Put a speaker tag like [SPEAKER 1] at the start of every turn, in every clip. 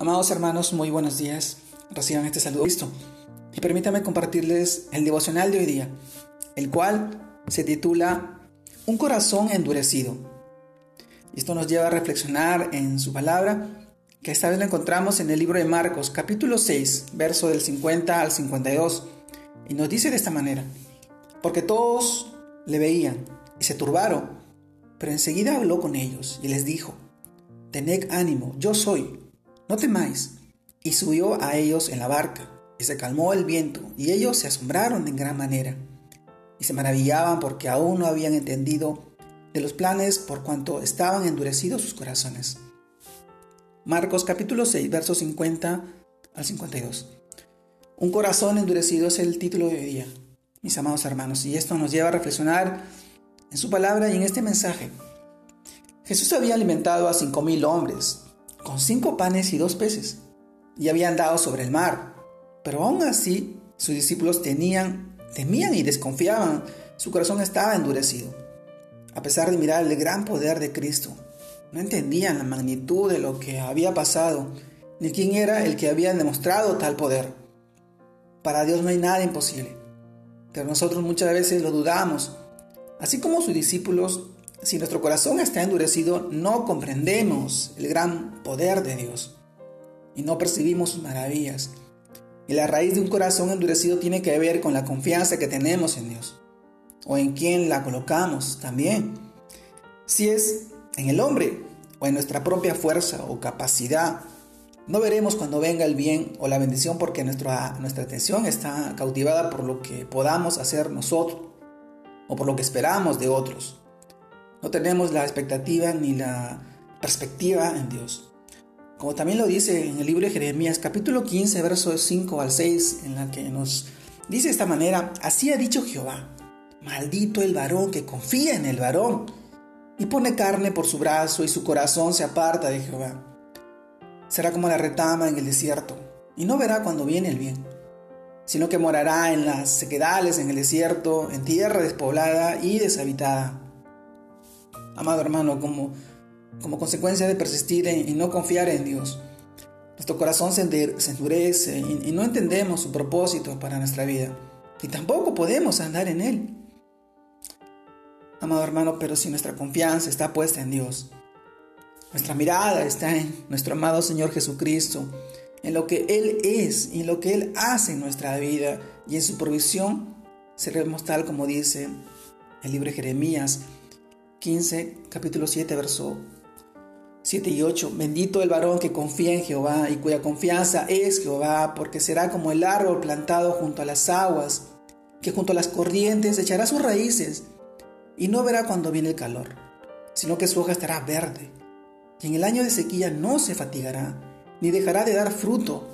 [SPEAKER 1] Amados hermanos, muy buenos días. Reciban este saludo Cristo. Y permítame compartirles el devocional de hoy día, el cual se titula Un corazón endurecido. Y esto nos lleva a reflexionar en su palabra, que esta vez lo encontramos en el libro de Marcos, capítulo 6, verso del 50 al 52. Y nos dice de esta manera, porque todos le veían y se turbaron, pero enseguida habló con ellos y les dijo, Tened ánimo, yo soy no temáis. Y subió a ellos en la barca, y se calmó el viento, y ellos se asombraron en gran manera, y se maravillaban porque aún no habían entendido de los planes por cuanto estaban endurecidos sus corazones. Marcos capítulo 6, versos 50 al 52. Un corazón endurecido es el título de día, mis amados hermanos, y esto nos lleva a reflexionar en su palabra y en este mensaje. Jesús había alimentado a cinco mil hombres, con cinco panes y dos peces, y habían dado sobre el mar. Pero aún así, sus discípulos tenían, temían y desconfiaban, su corazón estaba endurecido. A pesar de mirar el gran poder de Cristo, no entendían la magnitud de lo que había pasado, ni quién era el que había demostrado tal poder. Para Dios no hay nada imposible, pero nosotros muchas veces lo dudamos. Así como sus discípulos si nuestro corazón está endurecido, no comprendemos el gran poder de Dios y no percibimos sus maravillas. Y la raíz de un corazón endurecido tiene que ver con la confianza que tenemos en Dios o en quién la colocamos también. Si es en el hombre o en nuestra propia fuerza o capacidad, no veremos cuando venga el bien o la bendición porque nuestra, nuestra atención está cautivada por lo que podamos hacer nosotros o por lo que esperamos de otros. No tenemos la expectativa ni la perspectiva en Dios. Como también lo dice en el libro de Jeremías, capítulo 15, versos 5 al 6, en la que nos dice de esta manera, así ha dicho Jehová, maldito el varón que confía en el varón y pone carne por su brazo y su corazón se aparta de Jehová. Será como la retama en el desierto y no verá cuando viene el bien, sino que morará en las sequedales, en el desierto, en tierra despoblada y deshabitada amado hermano, como, como consecuencia de persistir y no confiar en Dios. Nuestro corazón se, endurece y, no entendemos su propósito para nuestra vida. Y tampoco podemos andar en Él. Amado hermano, pero si nuestra confianza está puesta en Dios, nuestra mirada está en nuestro amado Señor Jesucristo, en lo que Él es y en lo que Él hace en nuestra vida y en su provisión, seremos tal como dice el libro Jeremías 15, capítulo 7, verso 7 y 8. Bendito el varón que confía en Jehová y cuya confianza es Jehová, porque será como el árbol plantado junto a las aguas, que junto a las corrientes echará sus raíces y no verá cuando viene el calor, sino que su hoja estará verde. Y en el año de sequía no se fatigará, ni dejará de dar fruto.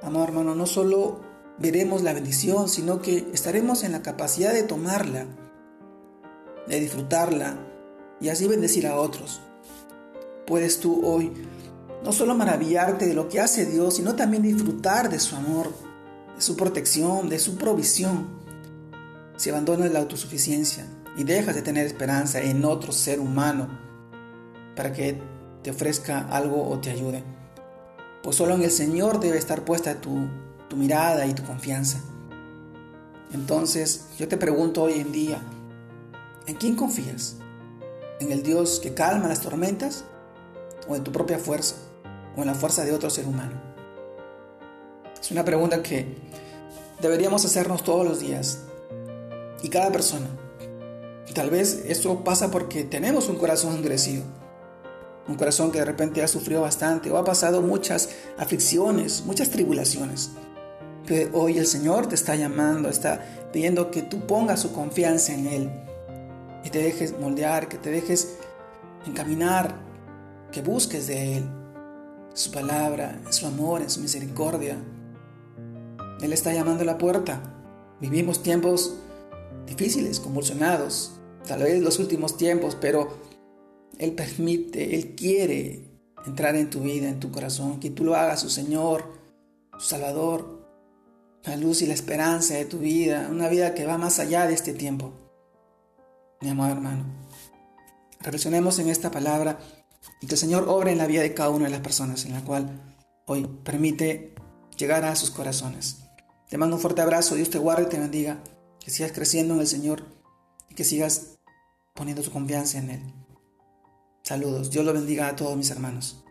[SPEAKER 1] Amado hermano, no solo veremos la bendición, sino que estaremos en la capacidad de tomarla de disfrutarla y así bendecir a otros. Puedes tú hoy no solo maravillarte de lo que hace Dios, sino también disfrutar de su amor, de su protección, de su provisión. Si abandonas la autosuficiencia y dejas de tener esperanza en otro ser humano para que te ofrezca algo o te ayude, pues solo en el Señor debe estar puesta tu, tu mirada y tu confianza. Entonces yo te pregunto hoy en día, ¿En quién confías? ¿En el Dios que calma las tormentas? ¿O en tu propia fuerza? ¿O en la fuerza de otro ser humano? Es una pregunta que deberíamos hacernos todos los días. Y cada persona. Tal vez eso pasa porque tenemos un corazón endurecido. Un corazón que de repente ha sufrido bastante o ha pasado muchas aflicciones, muchas tribulaciones. Que hoy el Señor te está llamando, está pidiendo que tú pongas su confianza en Él que te dejes moldear, que te dejes encaminar, que busques de Él su palabra, su amor, en su misericordia. Él está llamando a la puerta. Vivimos tiempos difíciles, convulsionados, tal vez los últimos tiempos, pero Él permite, Él quiere entrar en tu vida, en tu corazón, que tú lo hagas su Señor, su Salvador, la luz y la esperanza de tu vida, una vida que va más allá de este tiempo mi amado hermano. Reflexionemos en esta palabra y que el Señor obre en la vida de cada una de las personas en la cual hoy permite llegar a sus corazones. Te mando un fuerte abrazo, Dios te guarde y te bendiga, que sigas creciendo en el Señor y que sigas poniendo tu confianza en Él. Saludos, Dios lo bendiga a todos mis hermanos.